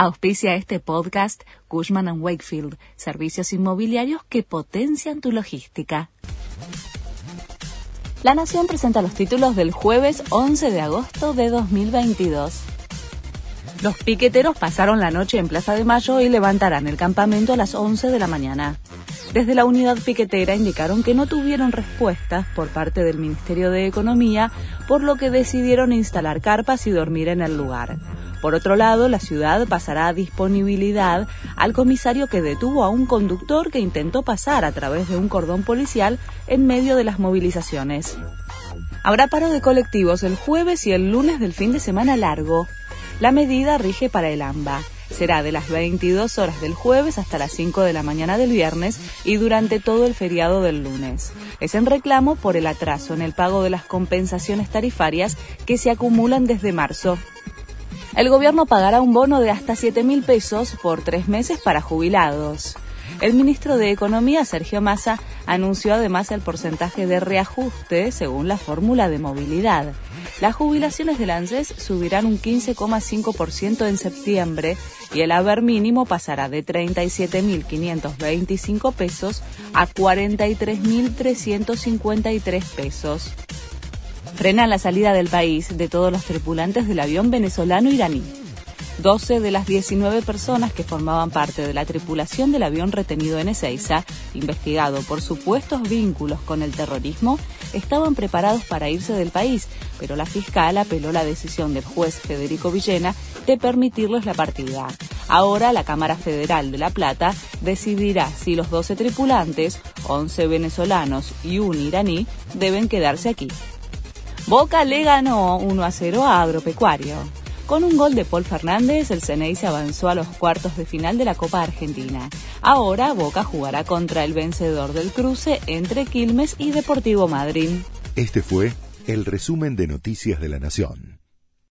Auspicia este podcast Cushman ⁇ Wakefield, servicios inmobiliarios que potencian tu logística. La Nación presenta los títulos del jueves 11 de agosto de 2022. Los piqueteros pasaron la noche en Plaza de Mayo y levantarán el campamento a las 11 de la mañana. Desde la unidad piquetera indicaron que no tuvieron respuestas por parte del Ministerio de Economía, por lo que decidieron instalar carpas y dormir en el lugar. Por otro lado, la ciudad pasará a disponibilidad al comisario que detuvo a un conductor que intentó pasar a través de un cordón policial en medio de las movilizaciones. Habrá paro de colectivos el jueves y el lunes del fin de semana largo. La medida rige para el AMBA será de las 22 horas del jueves hasta las 5 de la mañana del viernes y durante todo el feriado del lunes. Es en reclamo por el atraso en el pago de las compensaciones tarifarias que se acumulan desde marzo. El gobierno pagará un bono de hasta 7 mil pesos por tres meses para jubilados. El ministro de Economía, Sergio Massa, anunció además el porcentaje de reajuste según la fórmula de movilidad. Las jubilaciones del ANSES subirán un 15,5% en septiembre y el haber mínimo pasará de 37.525 pesos a 43.353 pesos. Frenan la salida del país de todos los tripulantes del avión venezolano iraní. 12 de las 19 personas que formaban parte de la tripulación del avión retenido en Ezeiza, investigado por supuestos vínculos con el terrorismo, estaban preparados para irse del país, pero la fiscal apeló la decisión del juez Federico Villena de permitirles la partida. Ahora la Cámara Federal de La Plata decidirá si los 12 tripulantes, 11 venezolanos y un iraní, deben quedarse aquí. Boca le ganó 1 a 0 a Agropecuario. Con un gol de Paul Fernández, el Ceney se avanzó a los cuartos de final de la Copa Argentina. Ahora Boca jugará contra el vencedor del cruce entre Quilmes y Deportivo Madrid. Este fue el resumen de Noticias de la Nación.